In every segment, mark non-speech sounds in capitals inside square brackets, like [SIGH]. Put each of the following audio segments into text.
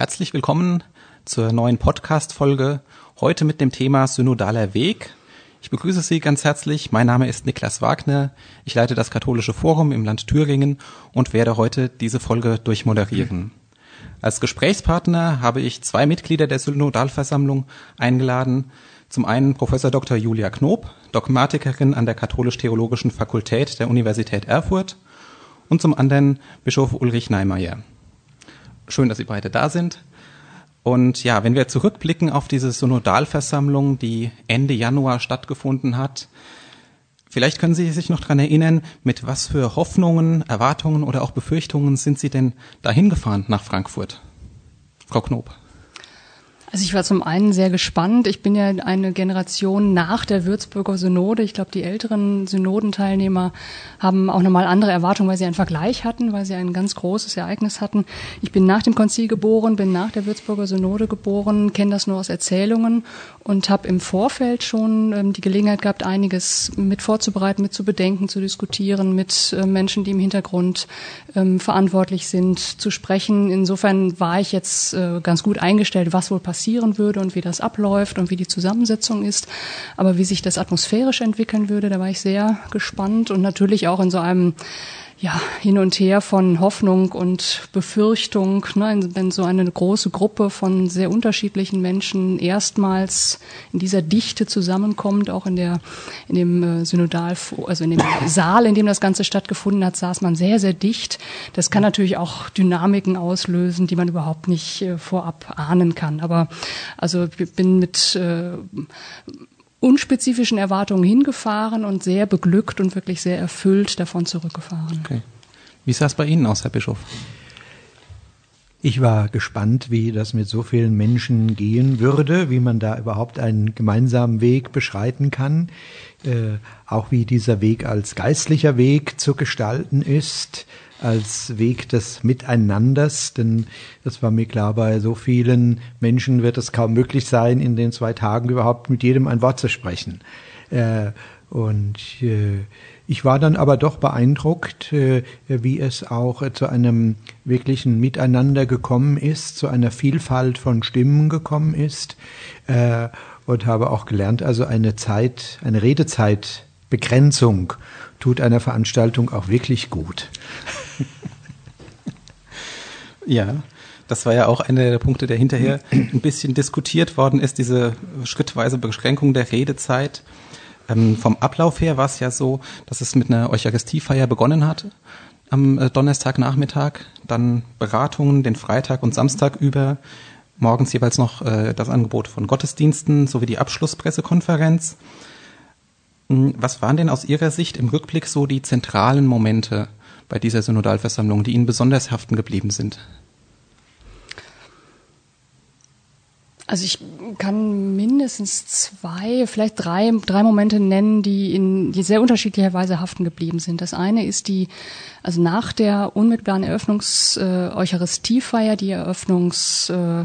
Herzlich willkommen zur neuen Podcast-Folge. Heute mit dem Thema Synodaler Weg. Ich begrüße Sie ganz herzlich. Mein Name ist Niklas Wagner. Ich leite das Katholische Forum im Land Thüringen und werde heute diese Folge durchmoderieren. Als Gesprächspartner habe ich zwei Mitglieder der Synodalversammlung eingeladen. Zum einen Professor Dr. Julia Knob, Dogmatikerin an der Katholisch-Theologischen Fakultät der Universität Erfurt und zum anderen Bischof Ulrich Neimeyer. Schön, dass Sie beide da sind. Und ja, wenn wir zurückblicken auf diese Synodalversammlung, die Ende Januar stattgefunden hat, vielleicht können Sie sich noch dran erinnern, mit was für Hoffnungen, Erwartungen oder auch Befürchtungen sind Sie denn dahin gefahren nach Frankfurt? Frau Knob. Also ich war zum einen sehr gespannt. Ich bin ja eine Generation nach der Würzburger Synode. Ich glaube, die älteren Synodenteilnehmer haben auch nochmal andere Erwartungen, weil sie einen Vergleich hatten, weil sie ein ganz großes Ereignis hatten. Ich bin nach dem Konzil geboren, bin nach der Würzburger Synode geboren, kenne das nur aus Erzählungen und habe im Vorfeld schon ähm, die Gelegenheit gehabt, einiges mit vorzubereiten, mit zu bedenken, zu diskutieren, mit äh, Menschen, die im Hintergrund ähm, verantwortlich sind, zu sprechen. Insofern war ich jetzt äh, ganz gut eingestellt, was wohl passieren würde und wie das abläuft und wie die Zusammensetzung ist. Aber wie sich das atmosphärisch entwickeln würde, da war ich sehr gespannt und natürlich auch in so einem ja, hin und her von Hoffnung und Befürchtung, ne, wenn so eine große Gruppe von sehr unterschiedlichen Menschen erstmals in dieser Dichte zusammenkommt, auch in der, in dem äh, Synodal, also in dem [LAUGHS] Saal, in dem das Ganze stattgefunden hat, saß man sehr, sehr dicht. Das kann natürlich auch Dynamiken auslösen, die man überhaupt nicht äh, vorab ahnen kann. Aber also ich bin mit äh, unspezifischen Erwartungen hingefahren und sehr beglückt und wirklich sehr erfüllt davon zurückgefahren. Okay. Wie sah es bei Ihnen aus, Herr Bischof? Ich war gespannt, wie das mit so vielen Menschen gehen würde, wie man da überhaupt einen gemeinsamen Weg beschreiten kann, äh, auch wie dieser Weg als geistlicher Weg zu gestalten ist, als Weg des Miteinanders, denn das war mir klar, bei so vielen Menschen wird es kaum möglich sein, in den zwei Tagen überhaupt mit jedem ein Wort zu sprechen. Äh, und äh, ich war dann aber doch beeindruckt, äh, wie es auch zu einem wirklichen Miteinander gekommen ist, zu einer Vielfalt von Stimmen gekommen ist äh, und habe auch gelernt, also eine Zeit, eine Redezeitbegrenzung tut einer Veranstaltung auch wirklich gut. [LAUGHS] ja, das war ja auch einer der Punkte, der hinterher ein bisschen diskutiert worden ist, diese schrittweise Beschränkung der Redezeit. Ähm, vom Ablauf her war es ja so, dass es mit einer Eucharistiefeier begonnen hat am äh, Donnerstagnachmittag, dann Beratungen den Freitag und Samstag über, morgens jeweils noch äh, das Angebot von Gottesdiensten sowie die Abschlusspressekonferenz. Hm, was waren denn aus Ihrer Sicht im Rückblick so die zentralen Momente bei dieser Synodalversammlung, die Ihnen besonders haften geblieben sind? Also ich kann mindestens zwei, vielleicht drei, drei Momente nennen, die in die sehr unterschiedlicher Weise haften geblieben sind. Das eine ist die, also nach der unmittelbaren Eröffnungs-Eucharistiefeier, äh, die Eröffnungs äh,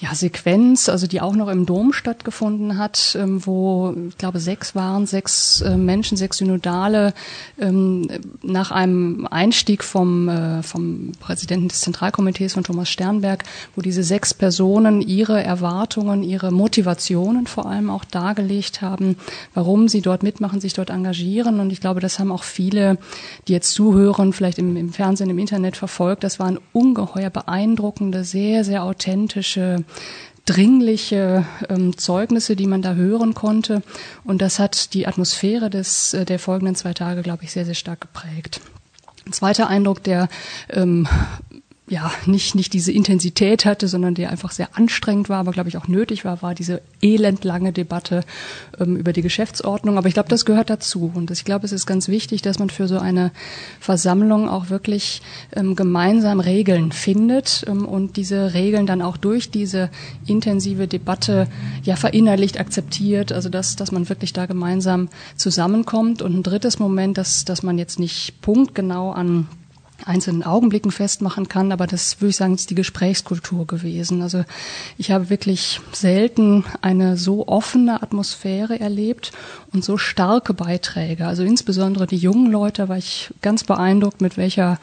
ja, Sequenz, also die auch noch im Dom stattgefunden hat, ähm, wo, ich glaube, sechs waren, sechs äh, Menschen, sechs Synodale, ähm, nach einem Einstieg vom, äh, vom Präsidenten des Zentralkomitees von Thomas Sternberg, wo diese sechs Personen ihre Erwartungen, ihre Motivationen vor allem auch dargelegt haben, warum sie dort mitmachen, sich dort engagieren. Und ich glaube, das haben auch viele, die jetzt zuhören, vielleicht im, im Fernsehen, im Internet verfolgt. Das waren ungeheuer beeindruckende, sehr, sehr authentische dringliche ähm, Zeugnisse, die man da hören konnte. Und das hat die Atmosphäre des, äh, der folgenden zwei Tage, glaube ich, sehr, sehr stark geprägt. Ein zweiter Eindruck, der ähm, ja nicht nicht diese Intensität hatte, sondern der einfach sehr anstrengend war, aber glaube ich auch nötig war, war diese elendlange Debatte ähm, über die Geschäftsordnung. Aber ich glaube, das gehört dazu und ich glaube, es ist ganz wichtig, dass man für so eine Versammlung auch wirklich ähm, gemeinsam Regeln findet ähm, und diese Regeln dann auch durch diese intensive Debatte ja verinnerlicht, akzeptiert. Also dass dass man wirklich da gemeinsam zusammenkommt. Und ein drittes Moment, dass dass man jetzt nicht punktgenau an einzelnen Augenblicken festmachen kann, aber das würde ich sagen, ist die Gesprächskultur gewesen. Also ich habe wirklich selten eine so offene Atmosphäre erlebt und so starke Beiträge. Also insbesondere die jungen Leute war ich ganz beeindruckt, mit welcher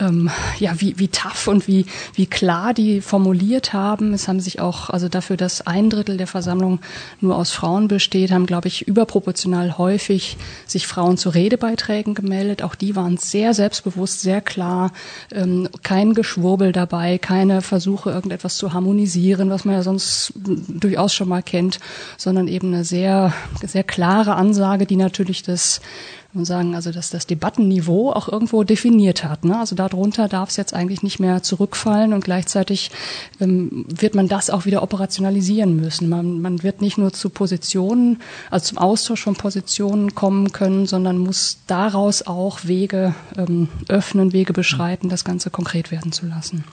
ähm, ja, wie, wie tough und wie, wie klar die formuliert haben. Es haben sich auch, also dafür, dass ein Drittel der Versammlung nur aus Frauen besteht, haben, glaube ich, überproportional häufig sich Frauen zu Redebeiträgen gemeldet. Auch die waren sehr selbstbewusst, sehr klar, ähm, kein Geschwurbel dabei, keine Versuche, irgendetwas zu harmonisieren, was man ja sonst durchaus schon mal kennt, sondern eben eine sehr, sehr klare Ansage, die natürlich das und sagen, also dass das Debattenniveau auch irgendwo definiert hat. Ne? Also darunter darf es jetzt eigentlich nicht mehr zurückfallen und gleichzeitig ähm, wird man das auch wieder operationalisieren müssen. Man, man wird nicht nur zu Positionen, also zum Austausch von Positionen kommen können, sondern muss daraus auch Wege ähm, öffnen, Wege beschreiten, das Ganze konkret werden zu lassen.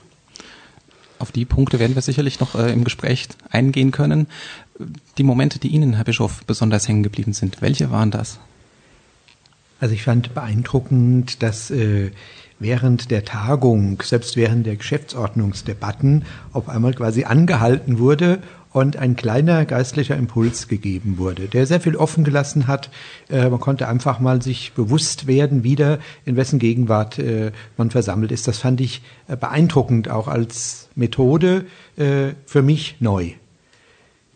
Auf die Punkte werden wir sicherlich noch äh, im Gespräch eingehen können. Die Momente, die Ihnen, Herr Bischof, besonders hängen geblieben sind, welche waren das? Also ich fand beeindruckend, dass äh, während der Tagung, selbst während der Geschäftsordnungsdebatten, auf einmal quasi angehalten wurde und ein kleiner geistlicher Impuls gegeben wurde, der sehr viel offen gelassen hat. Äh, man konnte einfach mal sich bewusst werden, wieder in wessen Gegenwart äh, man versammelt ist. Das fand ich äh, beeindruckend, auch als Methode äh, für mich neu.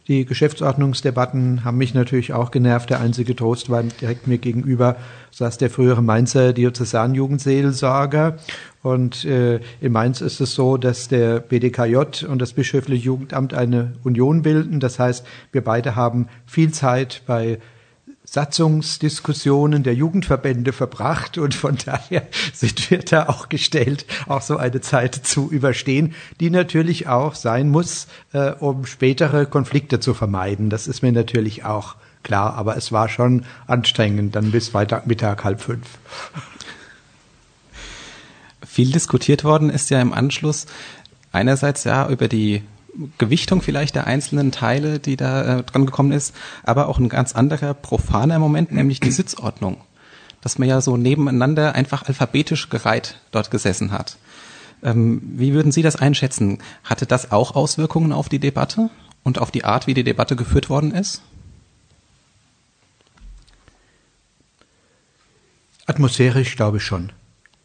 Die Geschäftsordnungsdebatten haben mich natürlich auch genervt. Der einzige Trost war direkt mir gegenüber saß der frühere Mainzer Diözesanjugendseelsorger. Und äh, in Mainz ist es so, dass der BDKJ und das Bischöfliche Jugendamt eine Union bilden. Das heißt, wir beide haben viel Zeit bei Satzungsdiskussionen der Jugendverbände verbracht und von daher [LAUGHS] sind wir da auch gestellt, auch so eine Zeit zu überstehen, die natürlich auch sein muss, äh, um spätere Konflikte zu vermeiden. Das ist mir natürlich auch klar, aber es war schon anstrengend, dann bis Freitag Mittag halb fünf. Viel diskutiert worden ist ja im Anschluss einerseits ja über die Gewichtung vielleicht der einzelnen Teile, die da äh, dran gekommen ist, aber auch ein ganz anderer profaner Moment, nämlich die Sitzordnung. Dass man ja so nebeneinander einfach alphabetisch gereiht dort gesessen hat. Ähm, wie würden Sie das einschätzen? Hatte das auch Auswirkungen auf die Debatte und auf die Art, wie die Debatte geführt worden ist? Atmosphärisch glaube ich schon.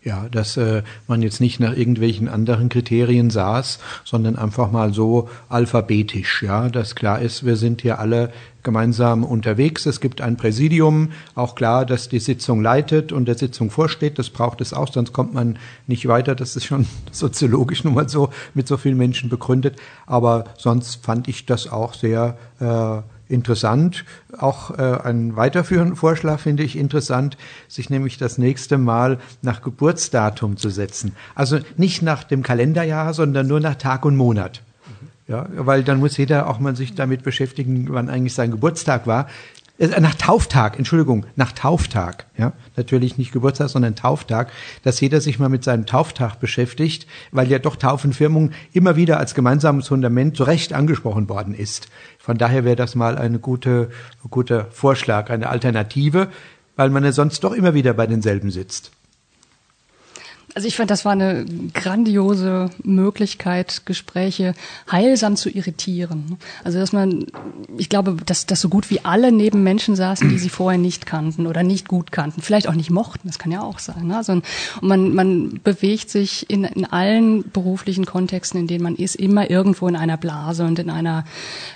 Ja, dass äh, man jetzt nicht nach irgendwelchen anderen Kriterien saß, sondern einfach mal so alphabetisch, ja, dass klar ist, wir sind hier alle gemeinsam unterwegs. Es gibt ein Präsidium, auch klar, dass die Sitzung leitet und der Sitzung vorsteht. Das braucht es auch, sonst kommt man nicht weiter. Das ist schon [LAUGHS] soziologisch nun mal so mit so vielen Menschen begründet. Aber sonst fand ich das auch sehr äh, interessant. Auch äh, ein weiterführenden Vorschlag finde ich interessant, sich nämlich das nächste Mal nach Geburtsdatum zu setzen. Also nicht nach dem Kalenderjahr, sondern nur nach Tag und Monat. Ja, weil dann muss jeder auch mal sich damit beschäftigen, wann eigentlich sein Geburtstag war. Äh, nach Tauftag, Entschuldigung, nach Tauftag, ja, natürlich nicht Geburtstag, sondern Tauftag, dass jeder sich mal mit seinem Tauftag beschäftigt, weil ja doch Taufenfirmung immer wieder als gemeinsames Fundament zu Recht angesprochen worden ist. Von daher wäre das mal eine gute, guter Vorschlag, eine Alternative, weil man ja sonst doch immer wieder bei denselben sitzt. Also ich fand, das war eine grandiose Möglichkeit, Gespräche heilsam zu irritieren. Also dass man, ich glaube, dass, dass so gut wie alle neben Menschen saßen, die sie vorher nicht kannten oder nicht gut kannten, vielleicht auch nicht mochten, das kann ja auch sein. Ne? Also, und man, man bewegt sich in, in allen beruflichen Kontexten, in denen man ist, immer irgendwo in einer Blase und in einer,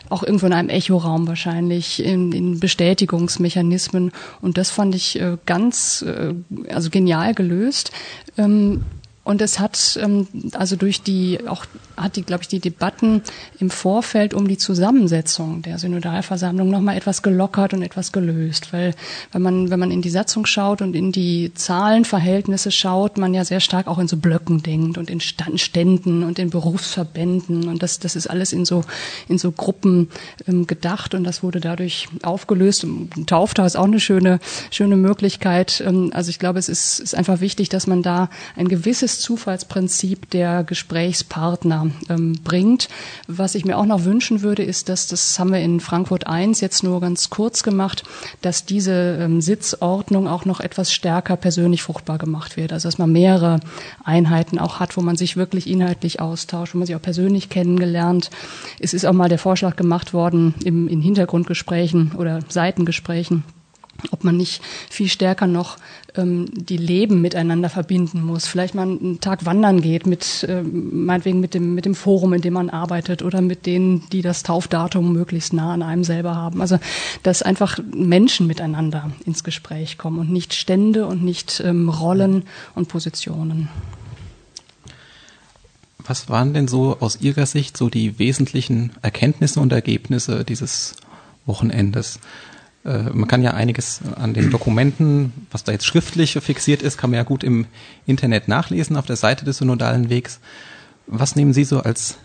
auch irgendwo in einem Echoraum wahrscheinlich, in, in Bestätigungsmechanismen. Und das fand ich äh, ganz, äh, also genial gelöst. Ähm, um, und es hat ähm, also durch die auch hat die glaube ich die Debatten im Vorfeld um die Zusammensetzung der Synodalversammlung noch mal etwas gelockert und etwas gelöst, weil wenn man wenn man in die Satzung schaut und in die Zahlenverhältnisse schaut, man ja sehr stark auch in so Blöcken denkt und in Ständen und in Berufsverbänden und das das ist alles in so in so Gruppen ähm, gedacht und das wurde dadurch aufgelöst. Tauftag ist auch eine schöne schöne Möglichkeit. Ähm, also ich glaube, es ist ist einfach wichtig, dass man da ein gewisses jedes Zufallsprinzip der Gesprächspartner ähm, bringt. Was ich mir auch noch wünschen würde, ist, dass das haben wir in Frankfurt 1 jetzt nur ganz kurz gemacht, dass diese ähm, Sitzordnung auch noch etwas stärker persönlich fruchtbar gemacht wird. Also dass man mehrere Einheiten auch hat, wo man sich wirklich inhaltlich austauscht, wo man sich auch persönlich kennengelernt. Es ist auch mal der Vorschlag gemacht worden im, in Hintergrundgesprächen oder Seitengesprächen, ob man nicht viel stärker noch ähm, die Leben miteinander verbinden muss. Vielleicht mal einen Tag wandern geht mit, ähm, meinetwegen mit dem, mit dem Forum, in dem man arbeitet oder mit denen, die das Taufdatum möglichst nah an einem selber haben. Also, dass einfach Menschen miteinander ins Gespräch kommen und nicht Stände und nicht ähm, Rollen und Positionen. Was waren denn so aus Ihrer Sicht so die wesentlichen Erkenntnisse und Ergebnisse dieses Wochenendes? Äh, man kann ja einiges an den Dokumenten, was da jetzt schriftlich fixiert ist, kann man ja gut im Internet nachlesen auf der Seite des Synodalen Wegs. Was nehmen Sie so als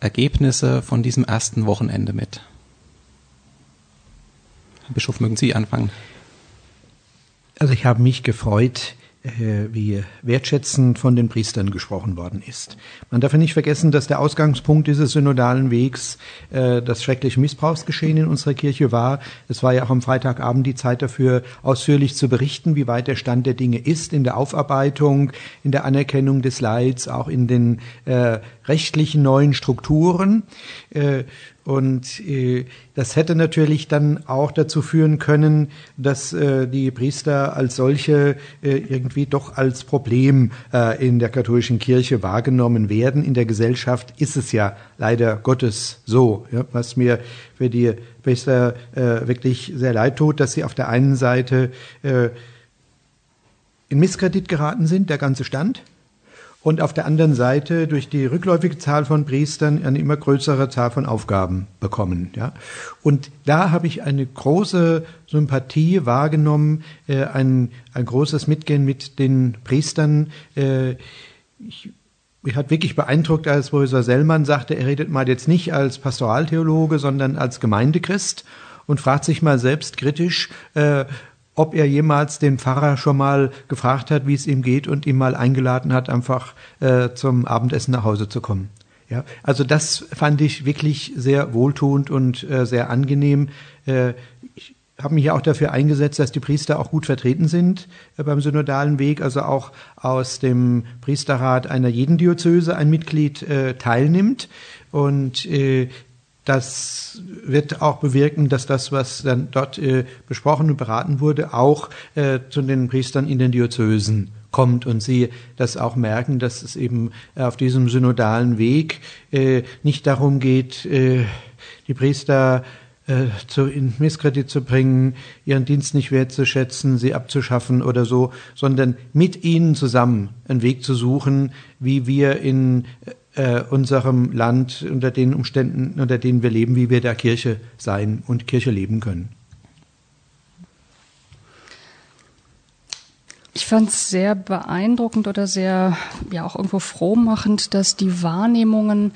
Ergebnisse von diesem ersten Wochenende mit? Herr Bischof, mögen Sie anfangen? Also ich habe mich gefreut, wie wertschätzend von den Priestern gesprochen worden ist. Man darf ja nicht vergessen, dass der Ausgangspunkt dieses synodalen Wegs äh, das schreckliche Missbrauchsgeschehen in unserer Kirche war. Es war ja auch am Freitagabend die Zeit dafür, ausführlich zu berichten, wie weit der Stand der Dinge ist in der Aufarbeitung, in der Anerkennung des Leids, auch in den äh, rechtlichen neuen Strukturen. Äh, und äh, das hätte natürlich dann auch dazu führen können, dass äh, die Priester als solche äh, irgendwie doch als Problem äh, in der katholischen Kirche wahrgenommen werden. In der Gesellschaft ist es ja leider Gottes so, ja, was mir für die Priester äh, wirklich sehr leid tut, dass sie auf der einen Seite äh, in Misskredit geraten sind, der ganze Stand, und auf der anderen Seite durch die rückläufige Zahl von Priestern eine immer größere Zahl von Aufgaben bekommen. Ja? Und da habe ich eine große Sympathie wahrgenommen, äh, ein, ein großes Mitgehen mit den Priestern. Äh, ich, mich hat wirklich beeindruckt, als Professor Sellmann sagte, er redet mal jetzt nicht als Pastoraltheologe, sondern als Gemeindechrist und fragt sich mal selbst kritisch, äh, ob er jemals den Pfarrer schon mal gefragt hat, wie es ihm geht und ihm mal eingeladen hat, einfach äh, zum Abendessen nach Hause zu kommen. Ja, also das fand ich wirklich sehr wohltuend und äh, sehr angenehm. Äh, ich habe mich ja auch dafür eingesetzt, dass die Priester auch gut vertreten sind äh, beim synodalen Weg, also auch aus dem Priesterrat einer jeden Diözese ein Mitglied äh, teilnimmt. Und äh, das wird auch bewirken, dass das, was dann dort äh, besprochen und beraten wurde, auch äh, zu den Priestern in den Diözesen kommt und sie das auch merken, dass es eben auf diesem synodalen Weg äh, nicht darum geht, äh, die Priester äh, zu, in Misskredit zu bringen, ihren Dienst nicht wertzuschätzen, sie abzuschaffen oder so, sondern mit ihnen zusammen einen Weg zu suchen, wie wir in äh, unserem Land unter den Umständen, unter denen wir leben, wie wir der Kirche sein und Kirche leben können. Ich fand es sehr beeindruckend oder sehr, ja auch irgendwo frohmachend, dass die Wahrnehmungen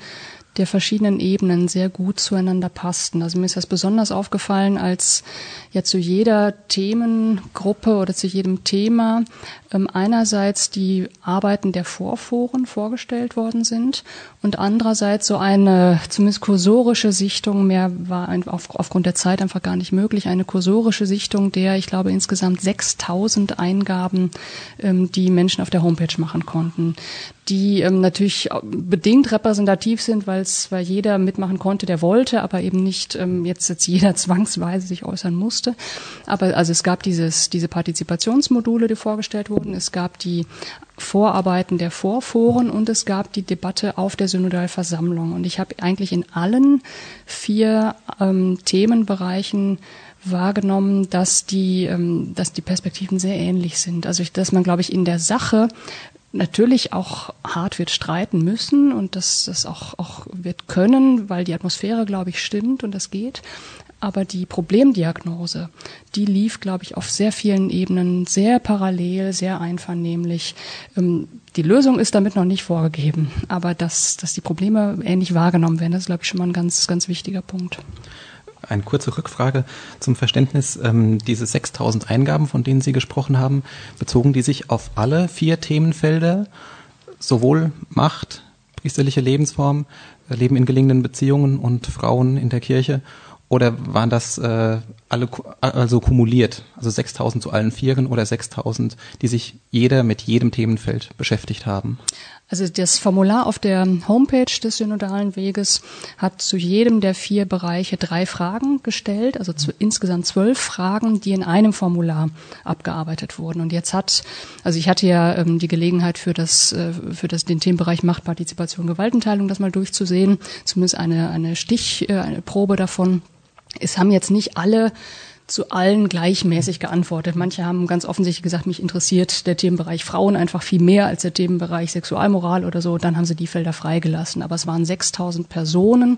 der verschiedenen Ebenen sehr gut zueinander passten. Also mir ist das besonders aufgefallen, als ja zu jeder Themengruppe oder zu jedem Thema ähm, einerseits die Arbeiten der Vorforen vorgestellt worden sind und andererseits so eine zumindest kursorische Sichtung, mehr war auf, aufgrund der Zeit einfach gar nicht möglich, eine kursorische Sichtung der, ich glaube, insgesamt 6000 Eingaben, ähm, die Menschen auf der Homepage machen konnten die ähm, natürlich bedingt repräsentativ sind, weil es weil jeder mitmachen konnte, der wollte, aber eben nicht ähm, jetzt jetzt jeder [LAUGHS] zwangsweise sich äußern musste. Aber also es gab dieses diese Partizipationsmodule, die vorgestellt wurden. Es gab die Vorarbeiten der Vorforen und es gab die Debatte auf der Synodalversammlung. Und ich habe eigentlich in allen vier ähm, Themenbereichen wahrgenommen, dass die, ähm, dass die Perspektiven sehr ähnlich sind. Also dass man, glaube ich, in der Sache natürlich auch hart wird streiten müssen und dass das auch, auch wird können, weil die Atmosphäre, glaube ich, stimmt und das geht. Aber die Problemdiagnose, die lief, glaube ich, auf sehr vielen Ebenen sehr parallel, sehr einvernehmlich. Ähm, die Lösung ist damit noch nicht vorgegeben, aber dass, dass die Probleme ähnlich wahrgenommen werden, das ist, glaube ich, schon mal ein ganz, ganz wichtiger Punkt eine kurze Rückfrage zum Verständnis. Ähm, diese 6000 Eingaben, von denen Sie gesprochen haben, bezogen die sich auf alle vier Themenfelder sowohl Macht, priesterliche Lebensform, äh, Leben in gelingenden Beziehungen und Frauen in der Kirche oder waren das äh, alle also kumuliert, also 6000 zu allen Vieren oder 6000, die sich jeder mit jedem Themenfeld beschäftigt haben? Also das Formular auf der Homepage des synodalen Weges hat zu jedem der vier Bereiche drei Fragen gestellt, also zu, insgesamt zwölf Fragen, die in einem Formular abgearbeitet wurden. Und jetzt hat, also ich hatte ja ähm, die Gelegenheit für das, äh, für das den Themenbereich Machtpartizipation, Gewaltenteilung das mal durchzusehen, zumindest eine eine Stich, äh, eine Probe davon. Es haben jetzt nicht alle zu allen gleichmäßig geantwortet. Manche haben ganz offensichtlich gesagt, mich interessiert der Themenbereich Frauen einfach viel mehr als der Themenbereich Sexualmoral oder so. Dann haben sie die Felder freigelassen. Aber es waren 6000 Personen,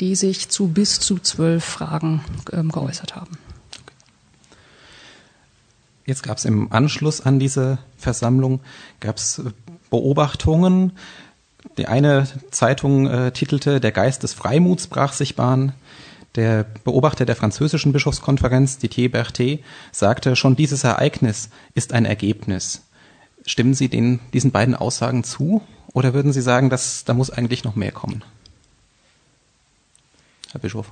die sich zu bis zu zwölf Fragen ähm, geäußert haben. Jetzt gab es im Anschluss an diese Versammlung gab es Beobachtungen. Die eine Zeitung äh, titelte Der Geist des Freimuts brach sich Bahn. Der Beobachter der französischen Bischofskonferenz, Didier Berthet, sagte, schon dieses Ereignis ist ein Ergebnis. Stimmen Sie den, diesen beiden Aussagen zu oder würden Sie sagen, dass da muss eigentlich noch mehr kommen? Herr Bischof.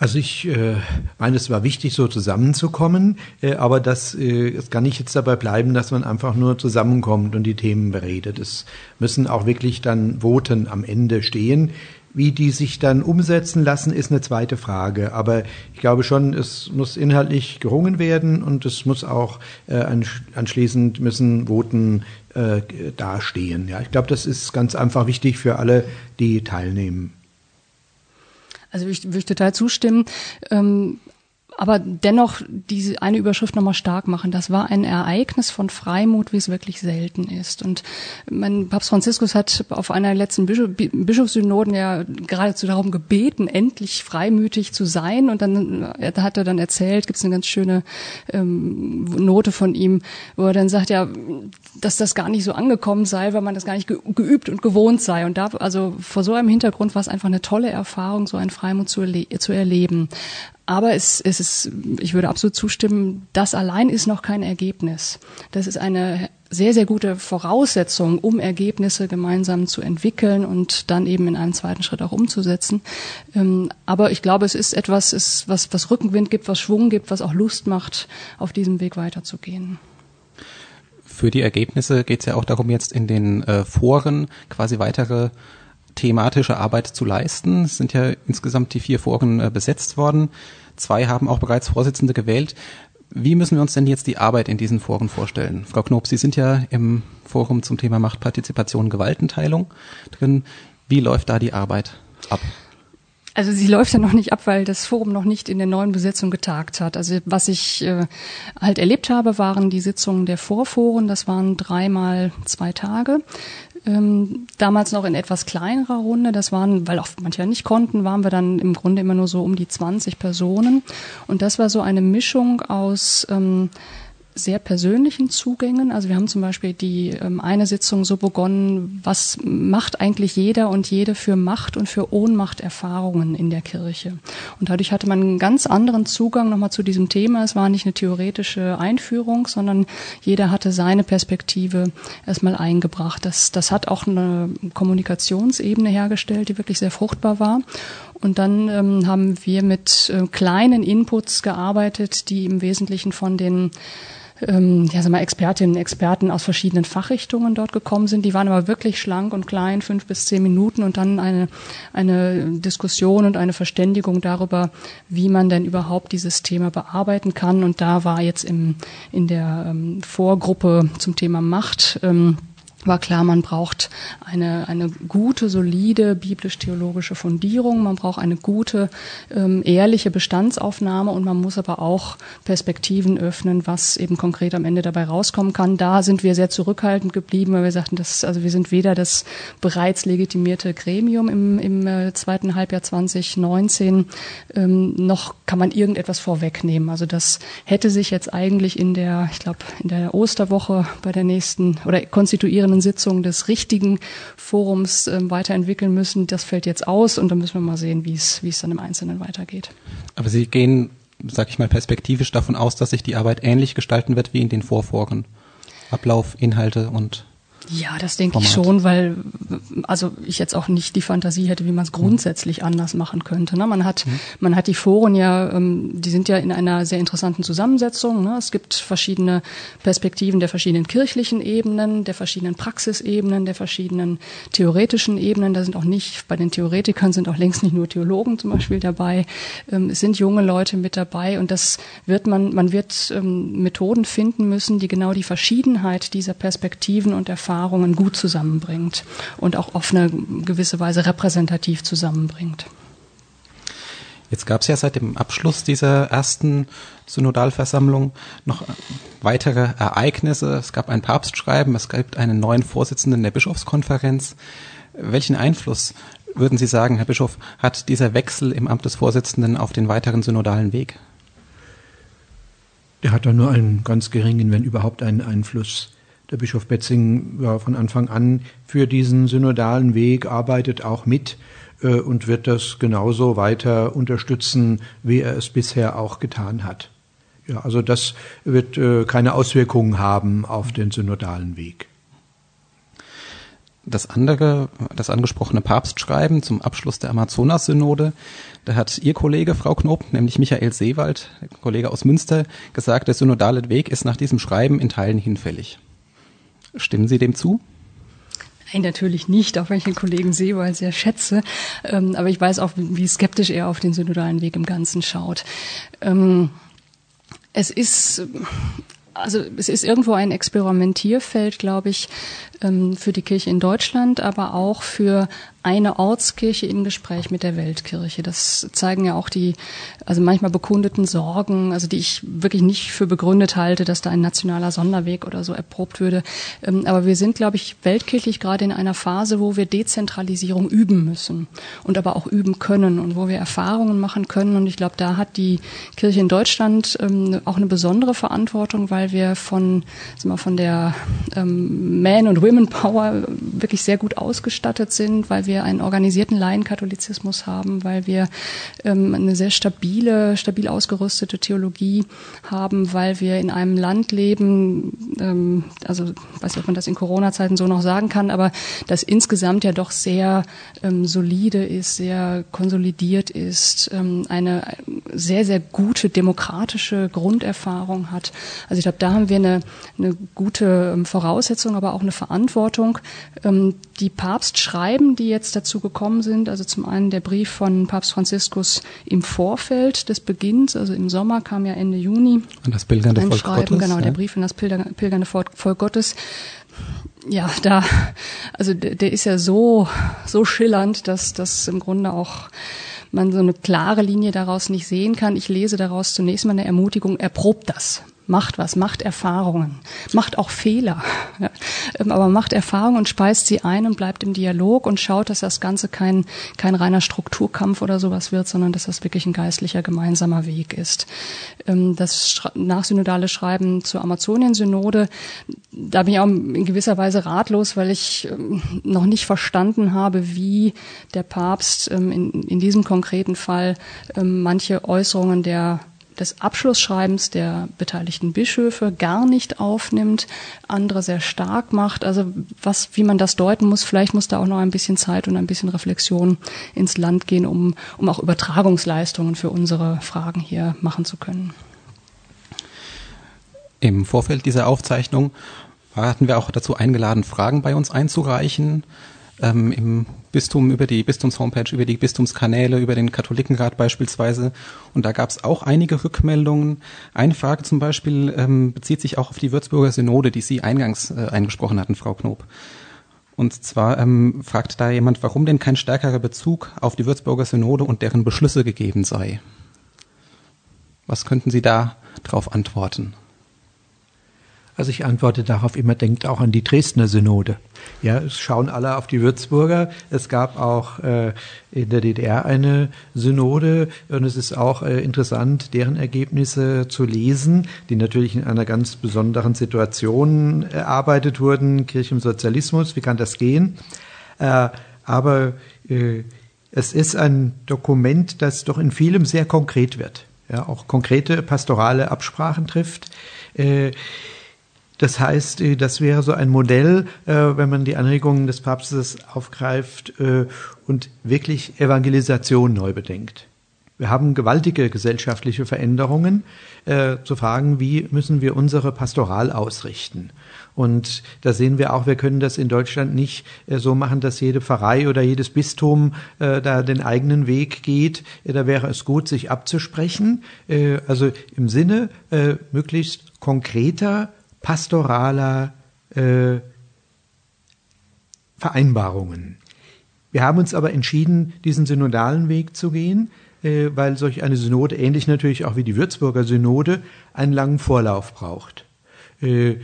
Also ich äh, meine, es war wichtig, so zusammenzukommen, äh, aber das, äh, es kann nicht jetzt dabei bleiben, dass man einfach nur zusammenkommt und die Themen beredet. Es müssen auch wirklich dann Voten am Ende stehen. Wie die sich dann umsetzen lassen, ist eine zweite Frage. Aber ich glaube schon, es muss inhaltlich gerungen werden und es muss auch äh, anschließend müssen Voten äh, dastehen. Ja, ich glaube, das ist ganz einfach wichtig für alle, die teilnehmen. Also würde ich, würde ich total zustimmen. Ähm, aber dennoch diese eine Überschrift nochmal stark machen. Das war ein Ereignis von Freimut, wie es wirklich selten ist. Und mein Papst Franziskus hat auf einer letzten Bischof, Bischofssynoden ja geradezu darum gebeten, endlich freimütig zu sein. Und dann da hat er dann erzählt, gibt es eine ganz schöne ähm, Note von ihm, wo er dann sagt, ja, dass das gar nicht so angekommen sei, weil man das gar nicht geübt und gewohnt sei. Und da, also vor so einem Hintergrund war es einfach eine tolle Erfahrung, so ein Freimut zu, erle zu erleben. Aber es, es ist, ich würde absolut zustimmen, das allein ist noch kein Ergebnis. Das ist eine sehr, sehr gute Voraussetzung, um Ergebnisse gemeinsam zu entwickeln und dann eben in einem zweiten Schritt auch umzusetzen. Ähm, aber ich glaube, es ist etwas, was, was Rückenwind gibt, was Schwung gibt, was auch Lust macht, auf diesem Weg weiterzugehen. Für die Ergebnisse geht es ja auch darum, jetzt in den äh, Foren quasi weitere thematische Arbeit zu leisten. Es sind ja insgesamt die vier Foren äh, besetzt worden. Zwei haben auch bereits Vorsitzende gewählt. Wie müssen wir uns denn jetzt die Arbeit in diesen Foren vorstellen? Frau Knob, Sie sind ja im Forum zum Thema Machtpartizipation, Gewaltenteilung drin. Wie läuft da die Arbeit ab? Also sie läuft ja noch nicht ab, weil das Forum noch nicht in der neuen Besetzung getagt hat. Also was ich äh, halt erlebt habe, waren die Sitzungen der Vorforen. Das waren dreimal zwei Tage. Ähm, damals noch in etwas kleinerer Runde. Das waren, weil auch manche nicht konnten, waren wir dann im Grunde immer nur so um die 20 Personen. Und das war so eine Mischung aus ähm, sehr persönlichen Zugängen. Also wir haben zum Beispiel die ähm, eine Sitzung so begonnen, was macht eigentlich jeder und jede für Macht und für Ohnmachterfahrungen in der Kirche. Und dadurch hatte man einen ganz anderen Zugang nochmal zu diesem Thema. Es war nicht eine theoretische Einführung, sondern jeder hatte seine Perspektive erstmal eingebracht. Das, das hat auch eine Kommunikationsebene hergestellt, die wirklich sehr fruchtbar war. Und dann ähm, haben wir mit äh, kleinen Inputs gearbeitet, die im Wesentlichen von den ähm, ja, sag mal, Expertinnen und Experten aus verschiedenen Fachrichtungen dort gekommen sind. Die waren aber wirklich schlank und klein, fünf bis zehn Minuten und dann eine, eine Diskussion und eine Verständigung darüber, wie man denn überhaupt dieses Thema bearbeiten kann. Und da war jetzt im, in der ähm, Vorgruppe zum Thema Macht ähm, war klar, man braucht eine, eine gute, solide biblisch-theologische Fundierung, man braucht eine gute, ähm, ehrliche Bestandsaufnahme und man muss aber auch Perspektiven öffnen, was eben konkret am Ende dabei rauskommen kann. Da sind wir sehr zurückhaltend geblieben, weil wir sagten, dass, also wir sind weder das bereits legitimierte Gremium im, im äh, zweiten Halbjahr 2019, ähm, noch kann man irgendetwas vorwegnehmen. Also das hätte sich jetzt eigentlich in der, ich glaube, in der Osterwoche bei der nächsten oder konstituierenden weiteren Sitzungen des richtigen Forums äh, weiterentwickeln müssen. Das fällt jetzt aus und dann müssen wir mal sehen, wie es, dann im Einzelnen weitergeht. Aber Sie gehen, sag ich mal, perspektivisch davon aus, dass sich die Arbeit ähnlich gestalten wird wie in den Vorforen. Ablauf, Inhalte und Ja, das denke ich schon, weil also ich jetzt auch nicht die Fantasie hätte, wie man es grundsätzlich mhm. anders machen könnte. Ne? Man hat mhm. man hat die Foren ja, ähm, die sind ja in einer sehr interessanten Zusammensetzung. Ne? Es gibt verschiedene Perspektiven der verschiedenen kirchlichen Ebenen, der verschiedenen Praxisebenen, der verschiedenen theoretischen Ebenen. Da sind auch nicht bei den Theoretikern sind auch längst nicht nur Theologen zum Beispiel dabei. Ähm, es sind junge Leute mit dabei und das wird man man wird ähm, Methoden finden müssen, die genau die Verschiedenheit dieser Perspektiven und Erfahrungen Erfahrungen gut zusammenbringt und auch auf eine gewisse Weise repräsentativ zusammenbringt. Jetzt gab es ja seit dem Abschluss dieser ersten Synodalversammlung noch weitere Ereignisse. Es gab ein Papstschreiben, es gibt einen neuen Vorsitzenden der Bischofskonferenz. Welchen Einfluss würden Sie sagen, Herr Bischof, hat dieser Wechsel im Amt des Vorsitzenden auf den weiteren synodalen Weg? Der hat da nur einen ganz geringen, wenn überhaupt einen Einfluss. Der Bischof Betzing war von Anfang an für diesen synodalen Weg, arbeitet auch mit äh, und wird das genauso weiter unterstützen, wie er es bisher auch getan hat. Ja, also das wird äh, keine Auswirkungen haben auf den synodalen Weg. Das andere, das angesprochene Papstschreiben zum Abschluss der Amazonas-Synode, da hat Ihr Kollege, Frau Knob, nämlich Michael Seewald, Kollege aus Münster, gesagt, der synodale Weg ist nach diesem Schreiben in Teilen hinfällig. Stimmen Sie dem zu? Nein, natürlich nicht, auch wenn ich den Kollegen Seewald sehr schätze. Ähm, aber ich weiß auch, wie skeptisch er auf den synodalen Weg im Ganzen schaut. Ähm, es ist also es ist irgendwo ein Experimentierfeld, glaube ich, ähm, für die Kirche in Deutschland, aber auch für eine Ortskirche in Gespräch mit der Weltkirche. Das zeigen ja auch die, also manchmal bekundeten Sorgen, also die ich wirklich nicht für begründet halte, dass da ein nationaler Sonderweg oder so erprobt würde. Ähm, aber wir sind, glaube ich, weltkirchlich gerade in einer Phase, wo wir Dezentralisierung üben müssen und aber auch üben können und wo wir Erfahrungen machen können. Und ich glaube, da hat die Kirche in Deutschland ähm, auch eine besondere Verantwortung, weil wir von, sagen wir, von der ähm, Man- und Women Power wirklich sehr gut ausgestattet sind, weil wir wir einen organisierten Laienkatholizismus haben, weil wir ähm, eine sehr stabile, stabil ausgerüstete Theologie haben, weil wir in einem Land leben, ähm, also weiß nicht, ob man das in Corona-Zeiten so noch sagen kann, aber das insgesamt ja doch sehr ähm, solide ist, sehr konsolidiert ist, ähm, eine sehr, sehr gute demokratische Grunderfahrung hat. Also ich glaube, da haben wir eine, eine gute ähm, Voraussetzung, aber auch eine Verantwortung. Ähm, die Papst schreiben, die jetzt dazu gekommen sind. Also zum einen der Brief von Papst Franziskus im Vorfeld des Beginns, also im Sommer kam ja Ende Juni. Und das pilgernde Volk Gottes. Genau, ja. der Brief in das pilgernde Volk Gottes. Ja, da, also der, der ist ja so, so schillernd, dass das im Grunde auch man so eine klare Linie daraus nicht sehen kann. Ich lese daraus zunächst mal eine Ermutigung, erprobt das macht was, macht Erfahrungen, macht auch Fehler, [LAUGHS] ja, ähm, aber macht Erfahrungen und speist sie ein und bleibt im Dialog und schaut, dass das Ganze kein, kein reiner Strukturkampf oder sowas wird, sondern dass das wirklich ein geistlicher gemeinsamer Weg ist. Ähm, das nachsynodale Schreiben zur Amazonien-Synode, da bin ich auch in gewisser Weise ratlos, weil ich ähm, noch nicht verstanden habe, wie der Papst in, in diesem konkreten Fall manche Äußerungen der des Abschlussschreibens der beteiligten Bischöfe gar nicht aufnimmt, andere sehr stark macht. Also was, wie man das deuten muss, vielleicht muss da auch noch ein bisschen Zeit und ein bisschen Reflexion ins Land gehen, um, um auch Übertragungsleistungen für unsere Fragen hier machen zu können. Im Vorfeld dieser Aufzeichnung hatten wir auch dazu eingeladen, Fragen bei uns einzureichen ähm, im Bistum über die Bistumshomepage, über die Bistumskanäle, über den Katholikenrat beispielsweise. Und da gab es auch einige Rückmeldungen. Eine Frage zum Beispiel ähm, bezieht sich auch auf die Würzburger Synode, die Sie eingangs äh, eingesprochen hatten, Frau Knob. Und zwar ähm, fragt da jemand, warum denn kein stärkerer Bezug auf die Würzburger Synode und deren Beschlüsse gegeben sei. Was könnten Sie da drauf antworten? Also ich antworte darauf immer, denkt auch an die Dresdner Synode. Ja, es schauen alle auf die Würzburger. Es gab auch äh, in der DDR eine Synode und es ist auch äh, interessant, deren Ergebnisse zu lesen, die natürlich in einer ganz besonderen Situation erarbeitet wurden. Kirche im Sozialismus, wie kann das gehen? Äh, aber äh, es ist ein Dokument, das doch in vielem sehr konkret wird. Ja, auch konkrete pastorale Absprachen trifft. Das heißt, äh, das wäre so ein Modell, äh, wenn man die Anregungen des Papstes aufgreift äh, und wirklich Evangelisation neu bedenkt. Wir haben gewaltige gesellschaftliche Veränderungen. Zu fragen, wie müssen wir unsere Pastoral ausrichten? Und da sehen wir auch, wir können das in Deutschland nicht so machen, dass jede Pfarrei oder jedes Bistum da den eigenen Weg geht. Da wäre es gut, sich abzusprechen. Also im Sinne möglichst konkreter pastoraler Vereinbarungen. Wir haben uns aber entschieden, diesen synodalen Weg zu gehen. Äh, weil solch eine Synode, ähnlich natürlich auch wie die Würzburger Synode, einen langen Vorlauf braucht. Äh,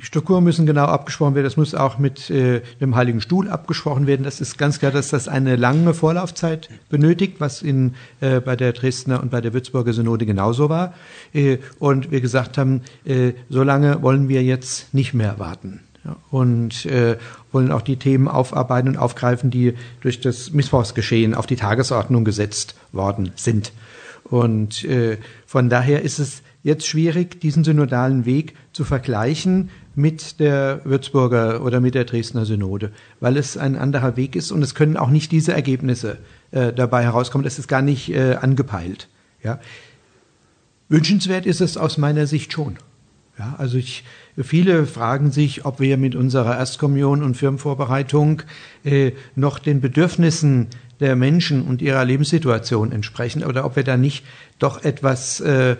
Strukturen müssen genau abgesprochen werden. Das muss auch mit äh, dem Heiligen Stuhl abgesprochen werden. Das ist ganz klar, dass das eine lange Vorlaufzeit benötigt, was in, äh, bei der Dresdner und bei der Würzburger Synode genauso war. Äh, und wir gesagt haben, äh, so lange wollen wir jetzt nicht mehr warten und äh, wollen auch die Themen aufarbeiten und aufgreifen, die durch das Missbrauchsgeschehen auf die Tagesordnung gesetzt worden sind. Und äh, von daher ist es jetzt schwierig, diesen synodalen Weg zu vergleichen mit der Würzburger oder mit der Dresdner Synode, weil es ein anderer Weg ist und es können auch nicht diese Ergebnisse äh, dabei herauskommen. Das ist gar nicht äh, angepeilt. Ja. Wünschenswert ist es aus meiner Sicht schon. Ja, also ich, viele fragen sich, ob wir mit unserer Erstkommunion und Firmenvorbereitung äh, noch den Bedürfnissen der Menschen und ihrer Lebenssituation entsprechen oder ob wir da nicht doch etwas äh,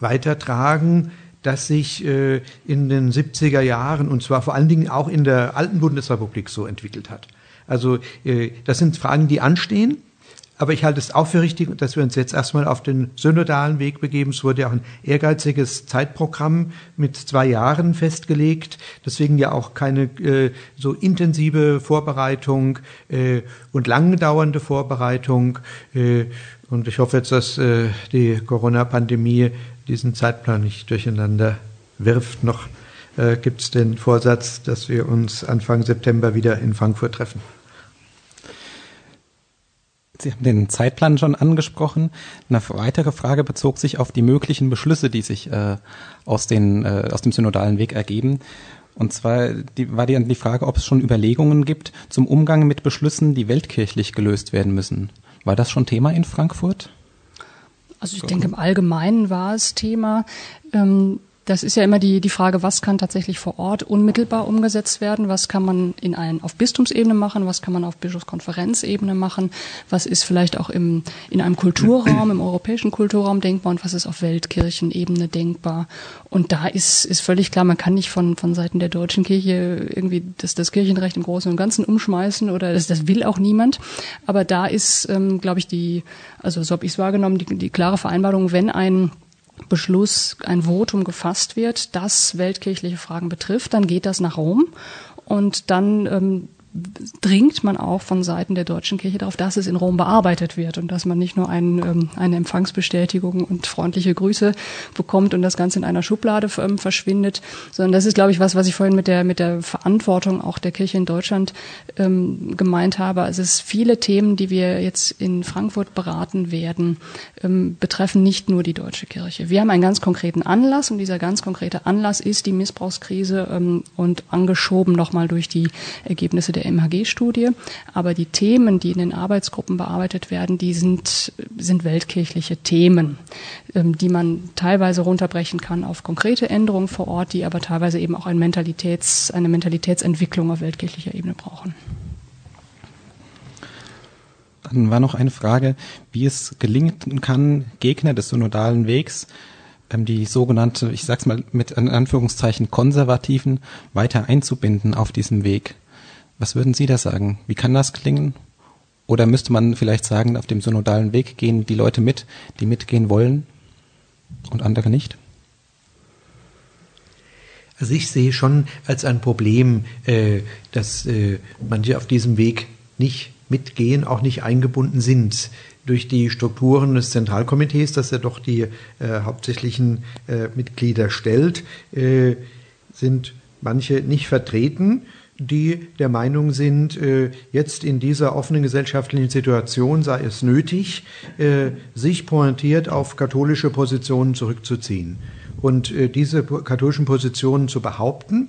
weitertragen, das sich äh, in den 70er Jahren und zwar vor allen Dingen auch in der alten Bundesrepublik so entwickelt hat. Also äh, das sind Fragen, die anstehen aber ich halte es auch für richtig, dass wir uns jetzt erstmal auf den synodalen Weg begeben. Es wurde ja auch ein ehrgeiziges Zeitprogramm mit zwei Jahren festgelegt. Deswegen ja auch keine äh, so intensive Vorbereitung äh, und lang dauernde Vorbereitung. Äh, und ich hoffe jetzt, dass äh, die Corona-Pandemie diesen Zeitplan nicht durcheinander wirft. Noch äh, gibt es den Vorsatz, dass wir uns Anfang September wieder in Frankfurt treffen. Sie haben den Zeitplan schon angesprochen. Eine weitere Frage bezog sich auf die möglichen Beschlüsse, die sich äh, aus, den, äh, aus dem synodalen Weg ergeben. Und zwar die, war die, die Frage, ob es schon Überlegungen gibt zum Umgang mit Beschlüssen, die weltkirchlich gelöst werden müssen. War das schon Thema in Frankfurt? Also ich denke, im Allgemeinen war es Thema. Ähm, das ist ja immer die, die Frage, was kann tatsächlich vor Ort unmittelbar umgesetzt werden? Was kann man in ein, auf Bistumsebene machen? Was kann man auf Bischofskonferenzebene machen? Was ist vielleicht auch im, in einem Kulturraum, im europäischen Kulturraum denkbar und was ist auf Weltkirchenebene denkbar? Und da ist, ist völlig klar, man kann nicht von, von Seiten der deutschen Kirche irgendwie das, das Kirchenrecht im Großen und Ganzen umschmeißen oder das, das will auch niemand. Aber da ist, ähm, glaube ich, die, also so habe ich es wahrgenommen, die, die klare Vereinbarung, wenn ein Beschluss, ein Votum gefasst wird, das weltkirchliche Fragen betrifft, dann geht das nach Rom und dann ähm, dringt man auch von Seiten der deutschen Kirche darauf, dass es in Rom bearbeitet wird und dass man nicht nur ein, ähm, eine Empfangsbestätigung und freundliche Grüße bekommt und das Ganze in einer Schublade ähm, verschwindet, sondern das ist, glaube ich, was, was ich vorhin mit der, mit der Verantwortung auch der Kirche in Deutschland ähm, gemeint habe. Also es ist viele Themen, die wir jetzt in Frankfurt beraten werden, ähm, betreffen nicht nur die deutsche Kirche. Wir haben einen ganz konkreten Anlass und dieser ganz konkrete Anlass ist die Missbrauchskrise ähm, und angeschoben nochmal durch die Ergebnisse der MHG-Studie. Aber die Themen, die in den Arbeitsgruppen bearbeitet werden, die sind, sind weltkirchliche Themen, ähm, die man teilweise runterbrechen kann auf konkrete Änderungen vor Ort, die aber teilweise eben auch ein Mentalitäts, eine Mentalitätsentwicklung auf weltkirchlicher Ebene brauchen. Dann war noch eine Frage, wie es gelingen kann, Gegner des synodalen Wegs ähm, die sogenannte, ich sag's mal mit Anführungszeichen Konservativen weiter einzubinden auf diesem Weg. Was würden Sie da sagen? Wie kann das klingen? Oder müsste man vielleicht sagen, auf dem synodalen Weg gehen die Leute mit, die mitgehen wollen und andere nicht? Also ich sehe schon als ein Problem, äh, dass äh, manche auf diesem Weg nicht mitgehen, auch nicht eingebunden sind. Durch die Strukturen des Zentralkomitees, das ja doch die äh, hauptsächlichen Mitglieder stellt, sind manche nicht vertreten die der Meinung sind, äh, jetzt in dieser offenen gesellschaftlichen Situation sei es nötig, äh, sich pointiert auf katholische Positionen zurückzuziehen. Und äh, diese katholischen Positionen zu behaupten,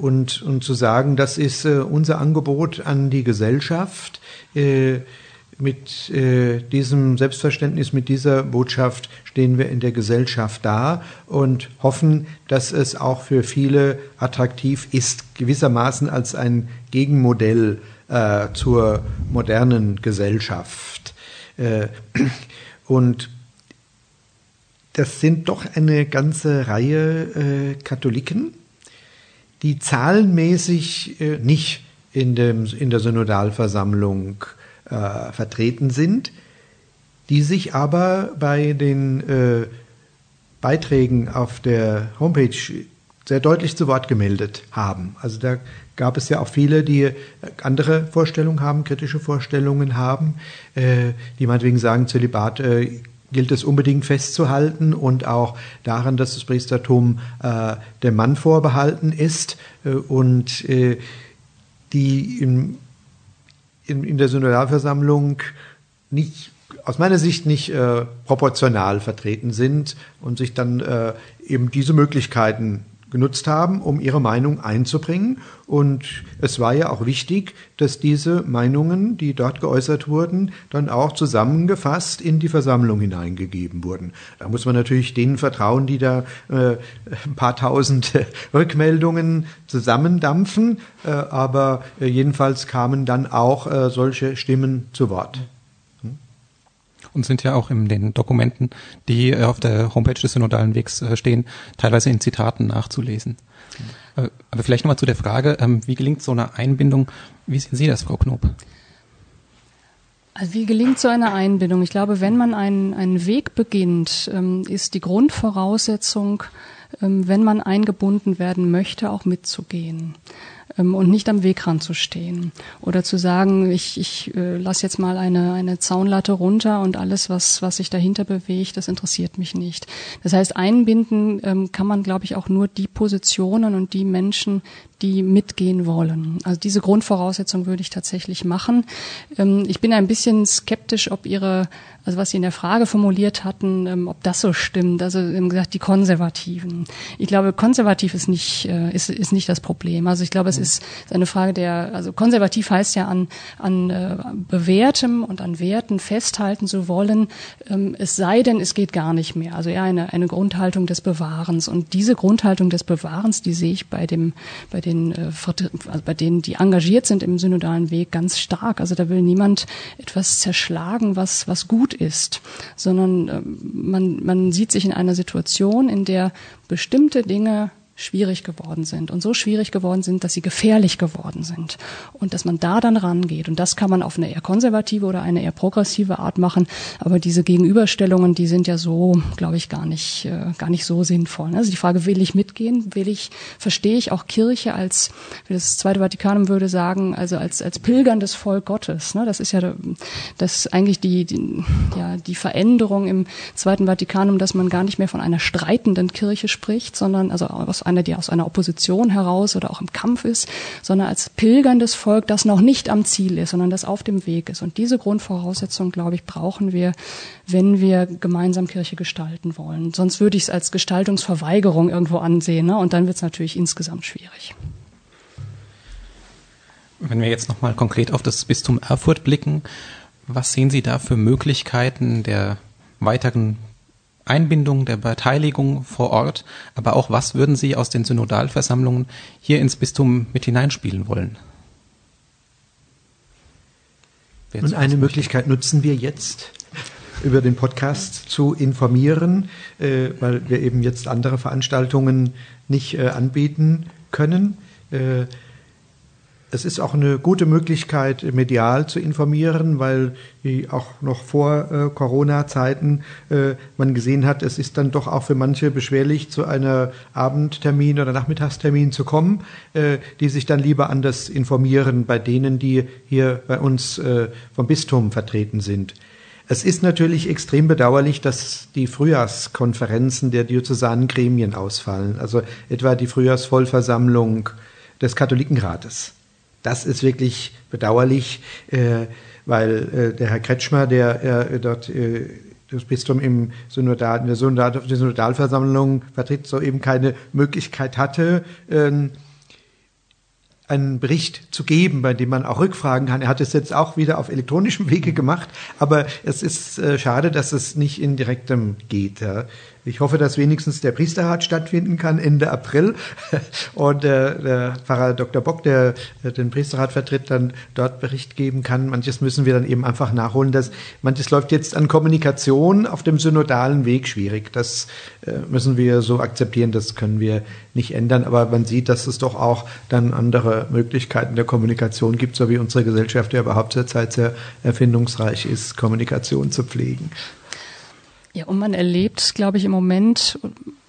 und, zu sagen, das ist unser Angebot an die Gesellschaft. Äh, mit äh, diesem Selbstverständnis, mit dieser Botschaft stehen wir in der Gesellschaft da und hoffen, dass es auch für viele attraktiv ist, gewissermaßen als ein Gegenmodell äh, zur modernen Gesellschaft. Äh, und das sind doch eine ganze Reihe Katholiken, die zahlenmäßig äh, nicht in, dem, in der Synodalversammlung äh, vertreten sind, die sich aber bei den äh, Beiträgen auf der Homepage sehr deutlich zu Wort gemeldet haben. Also da gab es ja auch viele, die andere Vorstellungen haben, kritische Vorstellungen haben, äh, die meinetwegen sagen, Zölibat äh, gilt es unbedingt festzuhalten und auch daran, dass das Priestertum äh, dem Mann vorbehalten ist äh, und äh, die in, in, in, der Synodalversammlung nicht aus meiner Sicht nicht äh, proportional vertreten sind und sich dann äh, eben diese Möglichkeiten genutzt haben, um ihre Meinung einzubringen. Und es war ja auch wichtig, dass diese Meinungen, die dort geäußert wurden, dann auch zusammengefasst in die Versammlung hineingegeben wurden. Da muss man natürlich denen vertrauen, die da äh, ein paar tausend [LAUGHS] Rückmeldungen zusammendampfen. Äh, aber äh, jedenfalls kamen dann auch äh, solche Stimmen zu Wort und sind ja auch in den Dokumenten, die äh, auf der Homepage des Synodalen Wegs äh, stehen, teilweise in Zitaten nachzulesen. Mhm. Aber vielleicht nochmal zu der Frage, ähm, wie gelingt so eine Einbindung? Wie sehen Sie das, Frau Knob? Also wie gelingt so eine Einbindung? Ich glaube, wenn man einen, einen Weg beginnt, ähm, ist die Grundvoraussetzung, ähm, wenn man eingebunden werden möchte, auch mitzugehen und nicht am Wegrand zu stehen. Oder zu sagen, ich, ich äh, lasse jetzt mal eine, eine Zaunlatte runter und alles, was, was sich dahinter bewegt, das interessiert mich nicht. Das heißt, einbinden ähm, kann man, glaube ich, auch nur die Positionen und die Menschen, die mitgehen wollen. Also diese Grundvoraussetzung würde ich tatsächlich machen. Ähm, ich bin ein bisschen skeptisch, ob Ihre, also was Sie in der Frage formuliert hatten, ähm, ob das so stimmt. Also Sie haben gesagt, die Konservativen. Ich glaube, konservativ ist nicht, äh, ist, ist nicht das Problem. Also ich glaube, es ist eine Frage der, also konservativ heißt ja an, an äh, bewährtem und an Werten festhalten zu wollen, ähm, es sei denn, es geht gar nicht mehr. Also eher eine, eine Grundhaltung des Bewahrens. Und diese Grundhaltung des Bewahrens, die sehe ich bei dem, bei den, äh, also bei denen, die engagiert sind im synodalen Weg, ganz stark. Also da will niemand etwas zerschlagen, was, was gut ist, sondern äh, man, man sieht sich in einer Situation, in der bestimmte Dinge schwierig geworden sind und so schwierig geworden sind, dass sie gefährlich geworden sind und dass man da dann rangeht und das kann man auf eine eher konservative oder eine eher progressive Art machen, aber diese Gegenüberstellungen, die sind ja so, glaube ich, gar nicht äh, gar nicht so sinnvoll. Also die Frage, will ich mitgehen, will ich verstehe ich auch Kirche als wie das Zweite Vatikanum würde sagen, also als als pilgerndes Volk Gottes, ne? Das ist ja das eigentlich die, die ja die Veränderung im Zweiten Vatikanum, dass man gar nicht mehr von einer streitenden Kirche spricht, sondern also aus einer, die aus einer Opposition heraus oder auch im Kampf ist, sondern als pilgerndes Volk, das noch nicht am Ziel ist, sondern das auf dem Weg ist. Und diese Grundvoraussetzung, glaube ich, brauchen wir, wenn wir gemeinsam Kirche gestalten wollen. Sonst würde ich es als Gestaltungsverweigerung irgendwo ansehen. Ne? Und dann wird es natürlich insgesamt schwierig. Wenn wir jetzt nochmal konkret auf das Bistum Erfurt blicken, was sehen Sie da für Möglichkeiten der weiteren Einbindung der Beteiligung vor Ort, aber auch was würden Sie aus den Synodalversammlungen hier ins Bistum mit hineinspielen wollen? Und eine Möglichkeit nutzen wir jetzt, über den Podcast zu informieren, äh, weil wir eben jetzt andere Veranstaltungen nicht äh, anbieten können. Äh, es ist auch eine gute Möglichkeit, medial zu informieren, weil auch noch vor äh, Corona-Zeiten äh, man gesehen hat, es ist dann doch auch für manche beschwerlich, zu einer Abendtermin oder Nachmittagstermin zu kommen, äh, die sich dann lieber anders informieren bei denen, die hier bei uns äh, vom Bistum vertreten sind. Es ist natürlich extrem bedauerlich, dass die Frühjahrskonferenzen der diözesanen Gremien ausfallen, also etwa die Frühjahrsvollversammlung des Katholikenrates. Das ist wirklich bedauerlich, äh, weil äh, der Herr Kretschmer, der äh, dort äh, das Bistum im Synodal, in der Synodal, Synodalversammlung vertritt, so eben keine Möglichkeit hatte, ähm, einen Bericht zu geben, bei dem man auch rückfragen kann. Er hat es jetzt auch wieder auf elektronischem Wege gemacht, aber es ist äh, schade, dass es nicht in direktem geht. Ja. Ich hoffe, dass wenigstens der Priesterrat stattfinden kann Ende April [LAUGHS] und äh, der Pfarrer Dr. Bock, der äh, den Priesterrat vertritt, dann dort Bericht geben kann. Manches müssen wir dann eben einfach nachholen. Dass manches läuft jetzt an Kommunikation auf dem synodalen Weg schwierig. Das äh, müssen wir so akzeptieren. Das können wir nicht ändern. Aber man sieht, dass es doch auch dann andere Möglichkeiten der Kommunikation gibt, so wie unsere Gesellschaft ja überhaupt zurzeit sehr erfindungsreich ist, Kommunikation zu pflegen. Ja, und man erlebt, glaube ich, im Moment,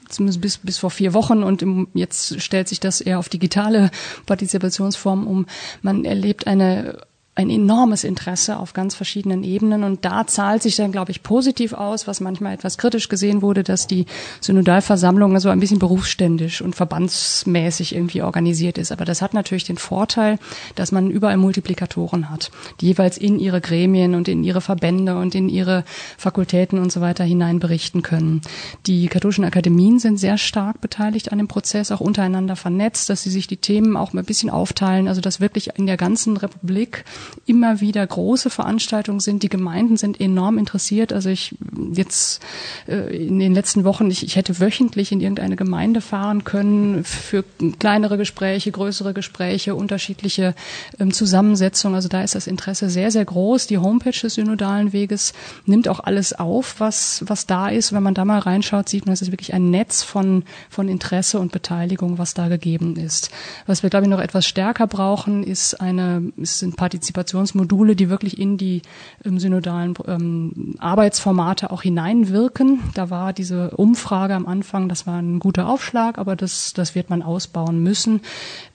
zumindest bis, bis vor vier Wochen und im, jetzt stellt sich das eher auf digitale Partizipationsformen um. Man erlebt eine ein enormes Interesse auf ganz verschiedenen Ebenen und da zahlt sich dann, glaube ich, positiv aus, was manchmal etwas kritisch gesehen wurde, dass die Synodalversammlung so ein bisschen berufsständisch und verbandsmäßig irgendwie organisiert ist. Aber das hat natürlich den Vorteil, dass man überall Multiplikatoren hat, die jeweils in ihre Gremien und in ihre Verbände und in ihre Fakultäten und so weiter hinein berichten können. Die katholischen Akademien sind sehr stark beteiligt an dem Prozess, auch untereinander vernetzt, dass sie sich die Themen auch mal ein bisschen aufteilen, also dass wirklich in der ganzen Republik immer wieder große Veranstaltungen sind. Die Gemeinden sind enorm interessiert. Also ich jetzt äh, in den letzten Wochen, ich, ich hätte wöchentlich in irgendeine Gemeinde fahren können für kleinere Gespräche, größere Gespräche, unterschiedliche ähm, Zusammensetzungen. Also da ist das Interesse sehr, sehr groß. Die Homepage des synodalen Weges nimmt auch alles auf, was, was da ist. Wenn man da mal reinschaut, sieht man, es ist wirklich ein Netz von, von Interesse und Beteiligung, was da gegeben ist. Was wir, glaube ich, noch etwas stärker brauchen, ist eine, ist ein Partizipation Partizipationsmodule, die wirklich in die ähm, synodalen ähm, Arbeitsformate auch hineinwirken. Da war diese Umfrage am Anfang, das war ein guter Aufschlag, aber das, das wird man ausbauen müssen.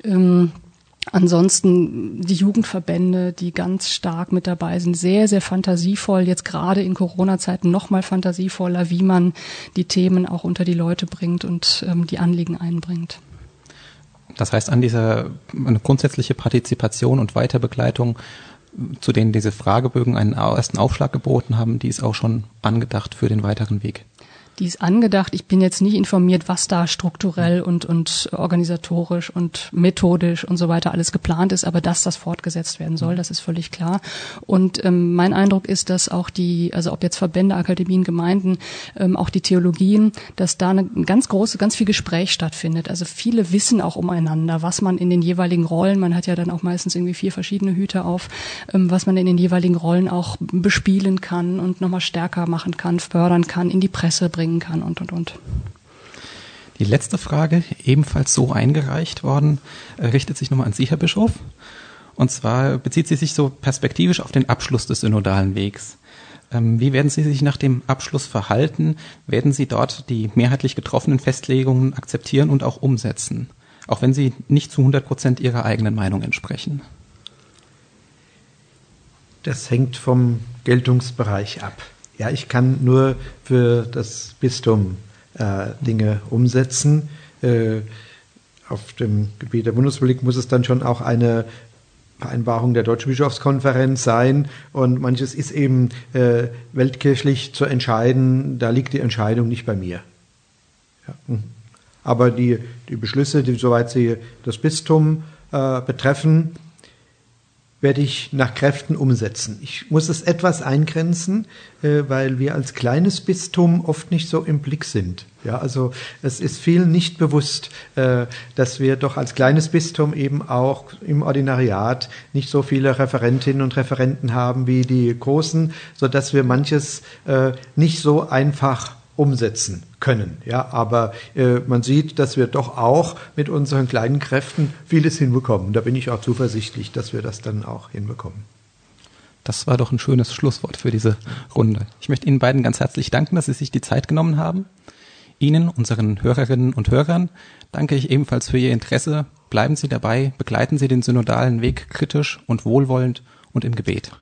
Ähm, Ansonsten die Jugendverbände, die ganz stark mit dabei sind, sehr, sehr fantasievoll, jetzt gerade in Corona-Zeiten noch mal fantasievoller, wie man die Themen auch unter die Leute bringt und ähm, die Anliegen einbringt. Das heißt, an dieser eine grundsätzliche Partizipation und Weiterbegleitung, zu denen diese Fragebögen einen ersten Aufschlag geboten haben, die ist auch schon angedacht für den weiteren Weg die ist angedacht. Ich bin jetzt nicht informiert, was da strukturell und, und organisatorisch und methodisch und so weiter alles geplant ist, aber dass das fortgesetzt werden soll, das ist völlig klar. Und ähm, mein Eindruck ist, dass auch die, also ob jetzt Verbände, Akademien, Gemeinden, ähm, auch die Theologien, dass da eine ganz große, ganz viel Gespräch stattfindet. Also viele wissen auch umeinander, was man in den jeweiligen Rollen, man hat ja dann auch meistens irgendwie vier verschiedene Hüte auf, ähm, was man in den jeweiligen Rollen auch bespielen kann und nochmal stärker machen kann, fördern kann, in die Presse bringen bringen kann und, und, und. Die letzte Frage, ebenfalls so eingereicht worden, äh, richtet sich nochmal an Sie, Herr Bischof. Und zwar bezieht sie sich so perspektivisch auf den Abschluss des synodalen Wegs. Ähm, wie werden Sie sich nach dem Abschluss verhalten? Werden Sie dort die mehrheitlich getroffenen Festlegungen akzeptieren und auch umsetzen? Auch wenn sie nicht zu 100 Prozent Ihrer eigenen Meinung entsprechen? Das hängt vom Geltungsbereich ab. Ja, ich kann nur für das Bistum äh, Dinge umsetzen. Äh, auf dem Gebiet der Bundesrepublik muss es dann schon auch eine Vereinbarung der Deutschen Bischofskonferenz sein und manches ist eben äh, weltkirchlich zu entscheiden, da liegt die Entscheidung nicht bei mir. Ja. Hm. Aber die, die Beschlüsse, die, soweit sie das Bistum äh, betreffen, werde ich nach Kräften umsetzen. Ich muss es etwas eingrenzen, äh, weil wir als kleines Bistum oft nicht so im Blick sind. Ja, also es ist vielen nicht bewusst, äh, dass wir doch als kleines Bistum eben auch im Ordinariat nicht so viele Referentinnen und Referenten haben wie die großen, so dass wir manches äh, nicht so einfach umsetzen können. Ja, aber äh, man sieht, dass wir doch auch mit unseren kleinen Kräften vieles hinbekommen. Da bin ich auch zuversichtlich, dass wir das dann auch hinbekommen. Das war doch ein schönes Schlusswort für diese Runde. Ich möchte Ihnen beiden ganz herzlich danken, dass Sie sich die Zeit genommen haben. Ihnen, unseren Hörerinnen und Hörern, danke ich ebenfalls für Ihr Interesse. Bleiben Sie dabei, begleiten Sie den synodalen Weg kritisch und wohlwollend und im Gebet.